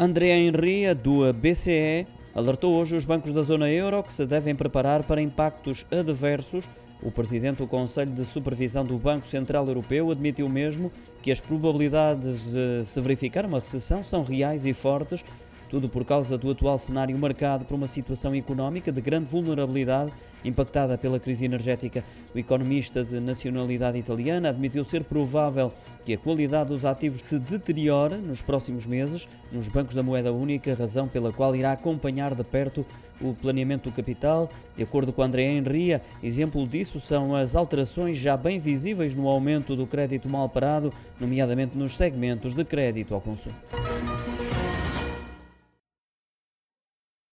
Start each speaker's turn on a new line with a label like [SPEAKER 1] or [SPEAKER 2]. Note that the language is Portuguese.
[SPEAKER 1] Andrea Henria, do BCE, alertou hoje os bancos da zona euro que se devem preparar para impactos adversos. O presidente do Conselho de Supervisão do Banco Central Europeu admitiu mesmo que as probabilidades de se verificar uma recessão são reais e fortes, tudo por causa do atual cenário marcado por uma situação económica de grande vulnerabilidade impactada pela crise energética. O economista de nacionalidade italiana admitiu ser provável que a qualidade dos ativos se deteriore nos próximos meses nos bancos da moeda única, razão pela qual irá acompanhar de perto o planeamento do capital. De acordo com André Henria, exemplo disso são as alterações já bem visíveis no aumento do crédito mal parado, nomeadamente nos segmentos de crédito ao consumo.